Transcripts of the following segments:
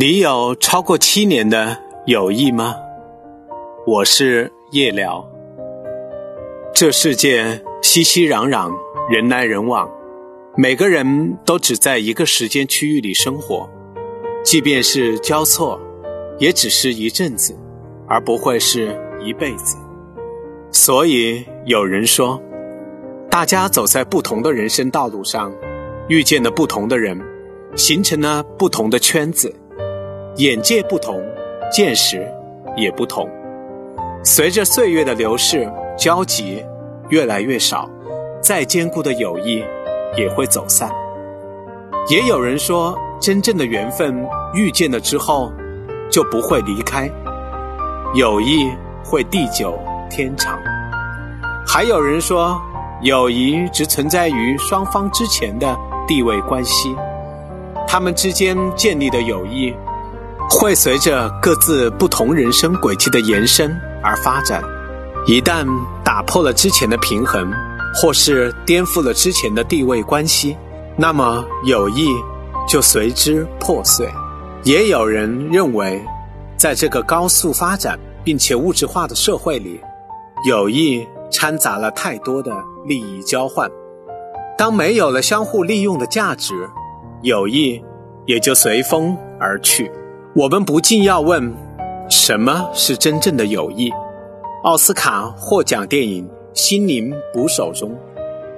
你有超过七年的友谊吗？我是夜聊。这世界熙熙攘攘，人来人往，每个人都只在一个时间区域里生活，即便是交错，也只是一阵子，而不会是一辈子。所以有人说，大家走在不同的人生道路上，遇见了不同的人，形成了不同的圈子。眼界不同，见识也不同。随着岁月的流逝，交集越来越少，再坚固的友谊也会走散。也有人说，真正的缘分遇见了之后就不会离开，友谊会地久天长。还有人说，友谊只存在于双方之前的地位关系，他们之间建立的友谊。会随着各自不同人生轨迹的延伸而发展，一旦打破了之前的平衡，或是颠覆了之前的地位关系，那么友谊就随之破碎。也有人认为，在这个高速发展并且物质化的社会里，友谊掺杂了太多的利益交换。当没有了相互利用的价值，友谊也就随风而去。我们不禁要问：什么是真正的友谊？奥斯卡获奖电影《心灵捕手》中，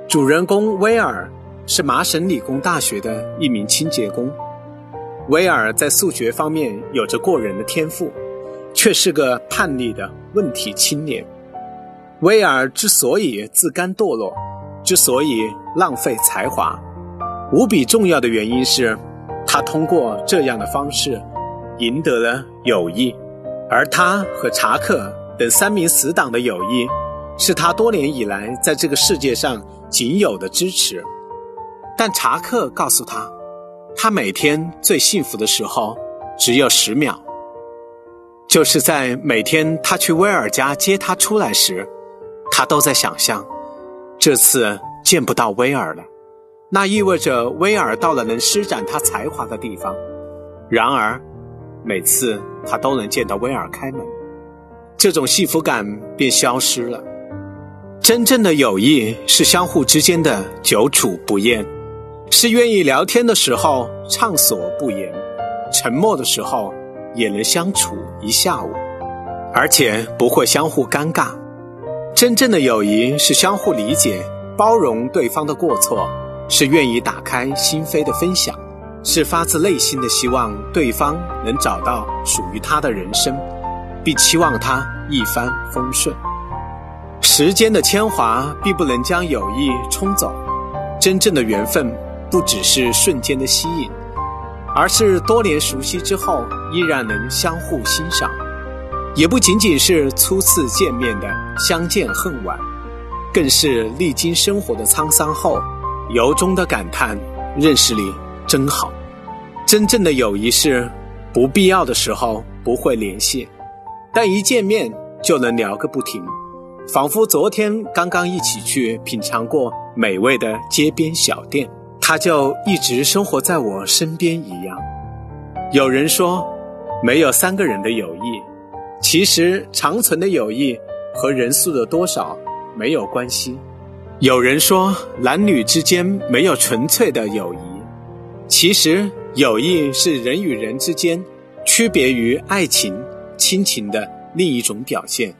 主人公威尔是麻省理工大学的一名清洁工。威尔在数学方面有着过人的天赋，却是个叛逆的问题青年。威尔之所以自甘堕落，之所以浪费才华，无比重要的原因是，他通过这样的方式。赢得了友谊，而他和查克等三名死党的友谊，是他多年以来在这个世界上仅有的支持。但查克告诉他，他每天最幸福的时候只有十秒，就是在每天他去威尔家接他出来时，他都在想象，这次见不到威尔了，那意味着威尔到了能施展他才华的地方。然而。每次他都能见到威尔开门，这种幸福感便消失了。真正的友谊是相互之间的久处不厌，是愿意聊天的时候畅所不言，沉默的时候也能相处一下午，而且不会相互尴尬。真正的友谊是相互理解、包容对方的过错，是愿意打开心扉的分享。是发自内心的希望对方能找到属于他的人生，并期望他一帆风顺。时间的铅华并不能将友谊冲走，真正的缘分不只是瞬间的吸引，而是多年熟悉之后依然能相互欣赏；也不仅仅是初次见面的相见恨晚，更是历经生活的沧桑后，由衷的感叹认识你。真好，真正的友谊是不必要的时候不会联系，但一见面就能聊个不停，仿佛昨天刚刚一起去品尝过美味的街边小店，他就一直生活在我身边一样。有人说，没有三个人的友谊，其实长存的友谊和人数的多少没有关系。有人说，男女之间没有纯粹的友谊。其实，友谊是人与人之间区别于爱情、亲情的另一种表现，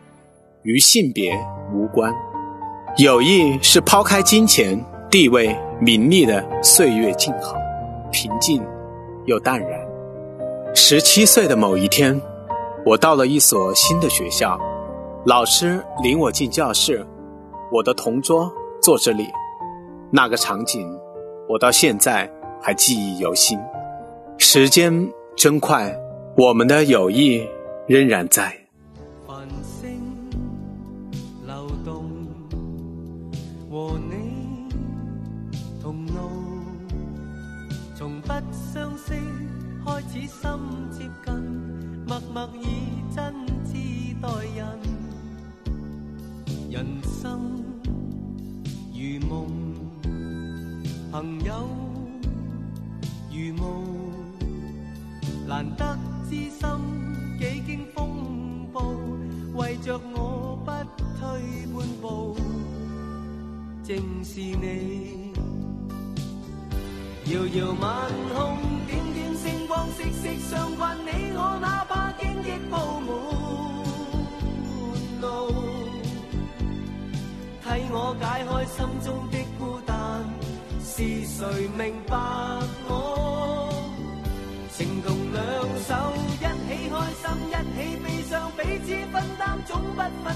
与性别无关。友谊是抛开金钱、地位、名利的岁月静好，平静又淡然。十七岁的某一天，我到了一所新的学校，老师领我进教室，我的同桌坐这里，那个场景，我到现在。还记忆犹新，时间真快，我们的友谊仍然在。繁星流动，和你同路，从不相识开始心接近，默默以真挚待人，人生如梦，朋友。如雾，难难得知心，几经风暴，为着我不退半步，正是你。遥遥晚空，点点星光，息息相关，你我哪怕荆棘铺满路，替我解开心中的孤单，是谁明白我？情同两手，一起开心，一起悲伤，彼此分担，总不分